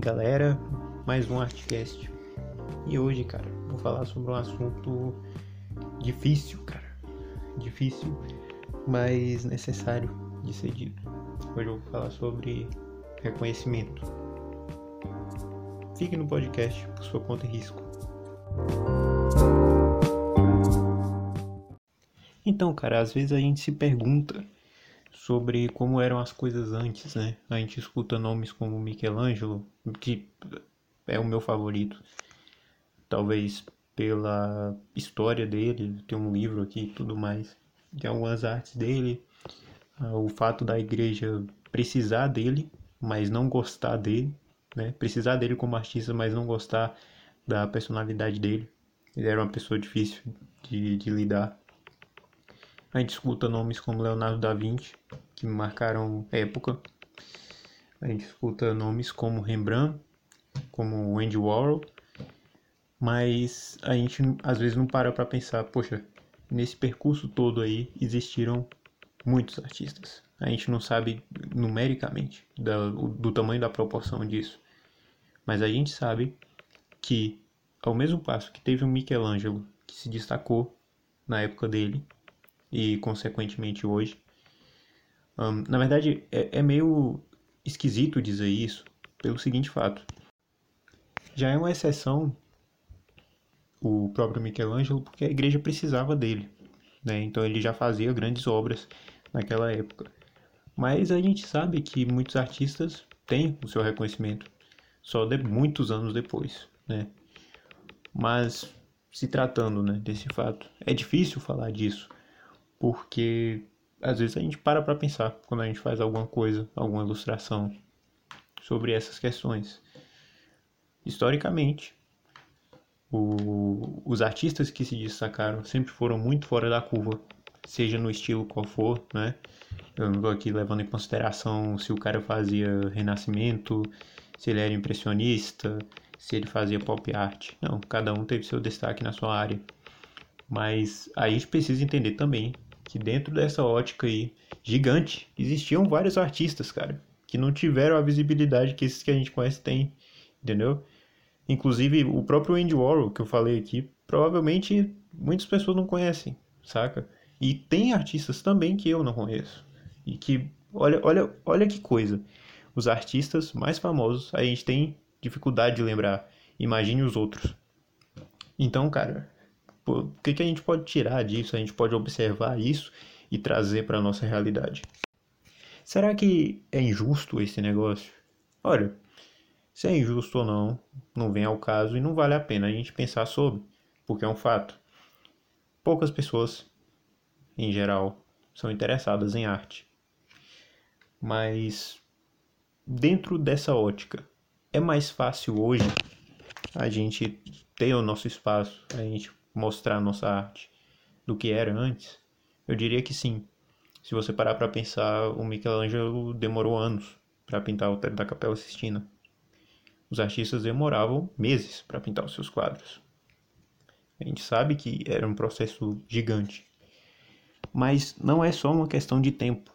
galera, mais um Artcast. E hoje, cara, vou falar sobre um assunto difícil, cara. Difícil, mas necessário de ser dito. Hoje eu vou falar sobre reconhecimento. Fique no podcast por sua conta e risco. Então, cara, às vezes a gente se pergunta sobre como eram as coisas antes, né? A gente escuta nomes como Michelangelo, que é o meu favorito. Talvez pela história dele, tem um livro aqui e tudo mais, de algumas artes dele, ah, o fato da igreja precisar dele, mas não gostar dele, né? Precisar dele como artista, mas não gostar da personalidade dele. Ele era uma pessoa difícil de, de lidar. A gente escuta nomes como Leonardo da Vinci, que marcaram época. A gente escuta nomes como Rembrandt, como Andy Warhol, mas a gente às vezes não para para pensar, poxa, nesse percurso todo aí existiram muitos artistas. A gente não sabe numericamente do, do tamanho da proporção disso, mas a gente sabe que ao mesmo passo que teve um Michelangelo que se destacou na época dele, e consequentemente hoje. Um, na verdade, é, é meio esquisito dizer isso pelo seguinte fato. Já é uma exceção o próprio Michelangelo porque a igreja precisava dele, né? Então ele já fazia grandes obras naquela época. Mas a gente sabe que muitos artistas têm o seu reconhecimento só de muitos anos depois, né? Mas se tratando, né, desse fato, é difícil falar disso porque às vezes a gente para para pensar quando a gente faz alguma coisa, alguma ilustração sobre essas questões. Historicamente, o, os artistas que se destacaram sempre foram muito fora da curva, seja no estilo qual for, né? Eu não estou aqui levando em consideração se o cara fazia renascimento, se ele era impressionista, se ele fazia pop art. Não, cada um teve seu destaque na sua área. Mas aí a gente precisa entender também que dentro dessa ótica aí gigante existiam vários artistas, cara, que não tiveram a visibilidade que esses que a gente conhece têm, entendeu? Inclusive o próprio Andy Warhol que eu falei aqui, provavelmente muitas pessoas não conhecem, saca? E tem artistas também que eu não conheço. E que olha, olha, olha que coisa. Os artistas mais famosos a gente tem dificuldade de lembrar. Imagine os outros. Então, cara, o que, que a gente pode tirar disso? A gente pode observar isso e trazer para a nossa realidade. Será que é injusto esse negócio? Olha, se é injusto ou não, não vem ao caso e não vale a pena a gente pensar sobre, porque é um fato. Poucas pessoas, em geral, são interessadas em arte. Mas, dentro dessa ótica, é mais fácil hoje a gente ter o nosso espaço, a gente mostrar nossa arte do que era antes? Eu diria que sim. Se você parar para pensar, o Michelangelo demorou anos para pintar o teto da Capela Sistina. Os artistas demoravam meses para pintar os seus quadros. A gente sabe que era um processo gigante. Mas não é só uma questão de tempo.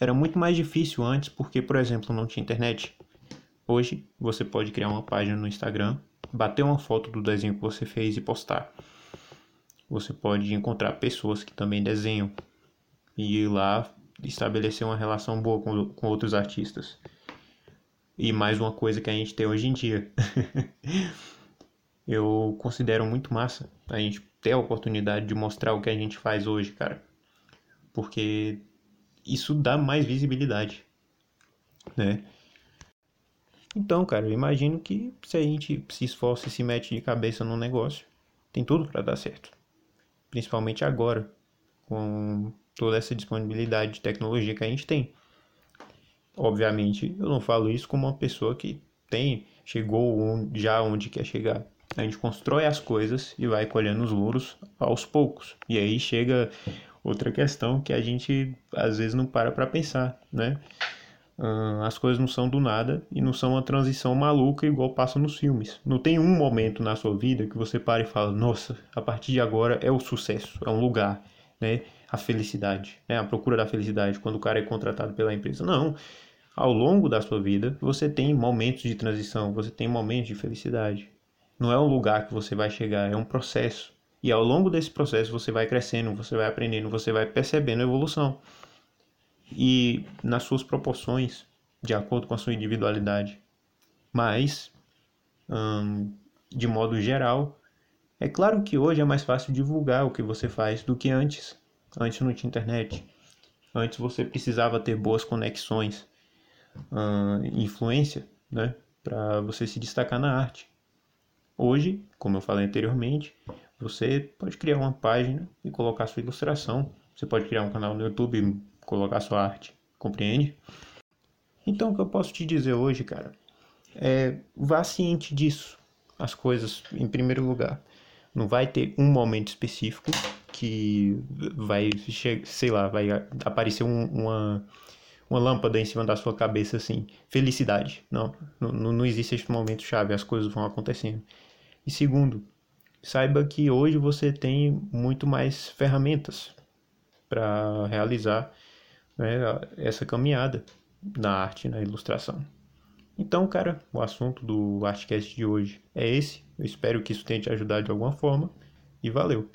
Era muito mais difícil antes porque, por exemplo, não tinha internet. Hoje você pode criar uma página no Instagram bater uma foto do desenho que você fez e postar. Você pode encontrar pessoas que também desenham e ir lá estabelecer uma relação boa com, com outros artistas. E mais uma coisa que a gente tem hoje em dia. Eu considero muito massa a gente ter a oportunidade de mostrar o que a gente faz hoje, cara. Porque isso dá mais visibilidade, né? Então, cara, eu imagino que se a gente se esforça e se mete de cabeça no negócio, tem tudo para dar certo. Principalmente agora, com toda essa disponibilidade de tecnologia que a gente tem. Obviamente, eu não falo isso como uma pessoa que tem, chegou já onde quer chegar. A gente constrói as coisas e vai colhendo os louros aos poucos. E aí chega outra questão que a gente às vezes não para para pensar, né? As coisas não são do nada e não são uma transição maluca igual passa nos filmes. Não tem um momento na sua vida que você para e fala: Nossa, a partir de agora é o sucesso, é um lugar, né? A felicidade, né? A procura da felicidade quando o cara é contratado pela empresa. Não. ao longo da sua vida, você tem momentos de transição, você tem momentos de felicidade. Não é um lugar que você vai chegar, é um processo. E ao longo desse processo você vai crescendo, você vai aprendendo, você vai percebendo a evolução. E nas suas proporções, de acordo com a sua individualidade. Mas, hum, de modo geral, é claro que hoje é mais fácil divulgar o que você faz do que antes. Antes não tinha internet. Antes você precisava ter boas conexões, hum, influência, né, para você se destacar na arte. Hoje, como eu falei anteriormente, você pode criar uma página e colocar sua ilustração. Você pode criar um canal no YouTube colocar sua arte. Compreende? Então, o que eu posso te dizer hoje, cara, é vá ciente disso. As coisas, em primeiro lugar. Não vai ter um momento específico que vai, sei lá, vai aparecer um, uma, uma lâmpada em cima da sua cabeça assim, felicidade. Não, não, não existe esse momento chave, as coisas vão acontecendo. E segundo, saiba que hoje você tem muito mais ferramentas para realizar né, essa caminhada na arte, na ilustração. Então, cara, o assunto do Artcast de hoje é esse. Eu espero que isso tenha te ajudado de alguma forma e valeu!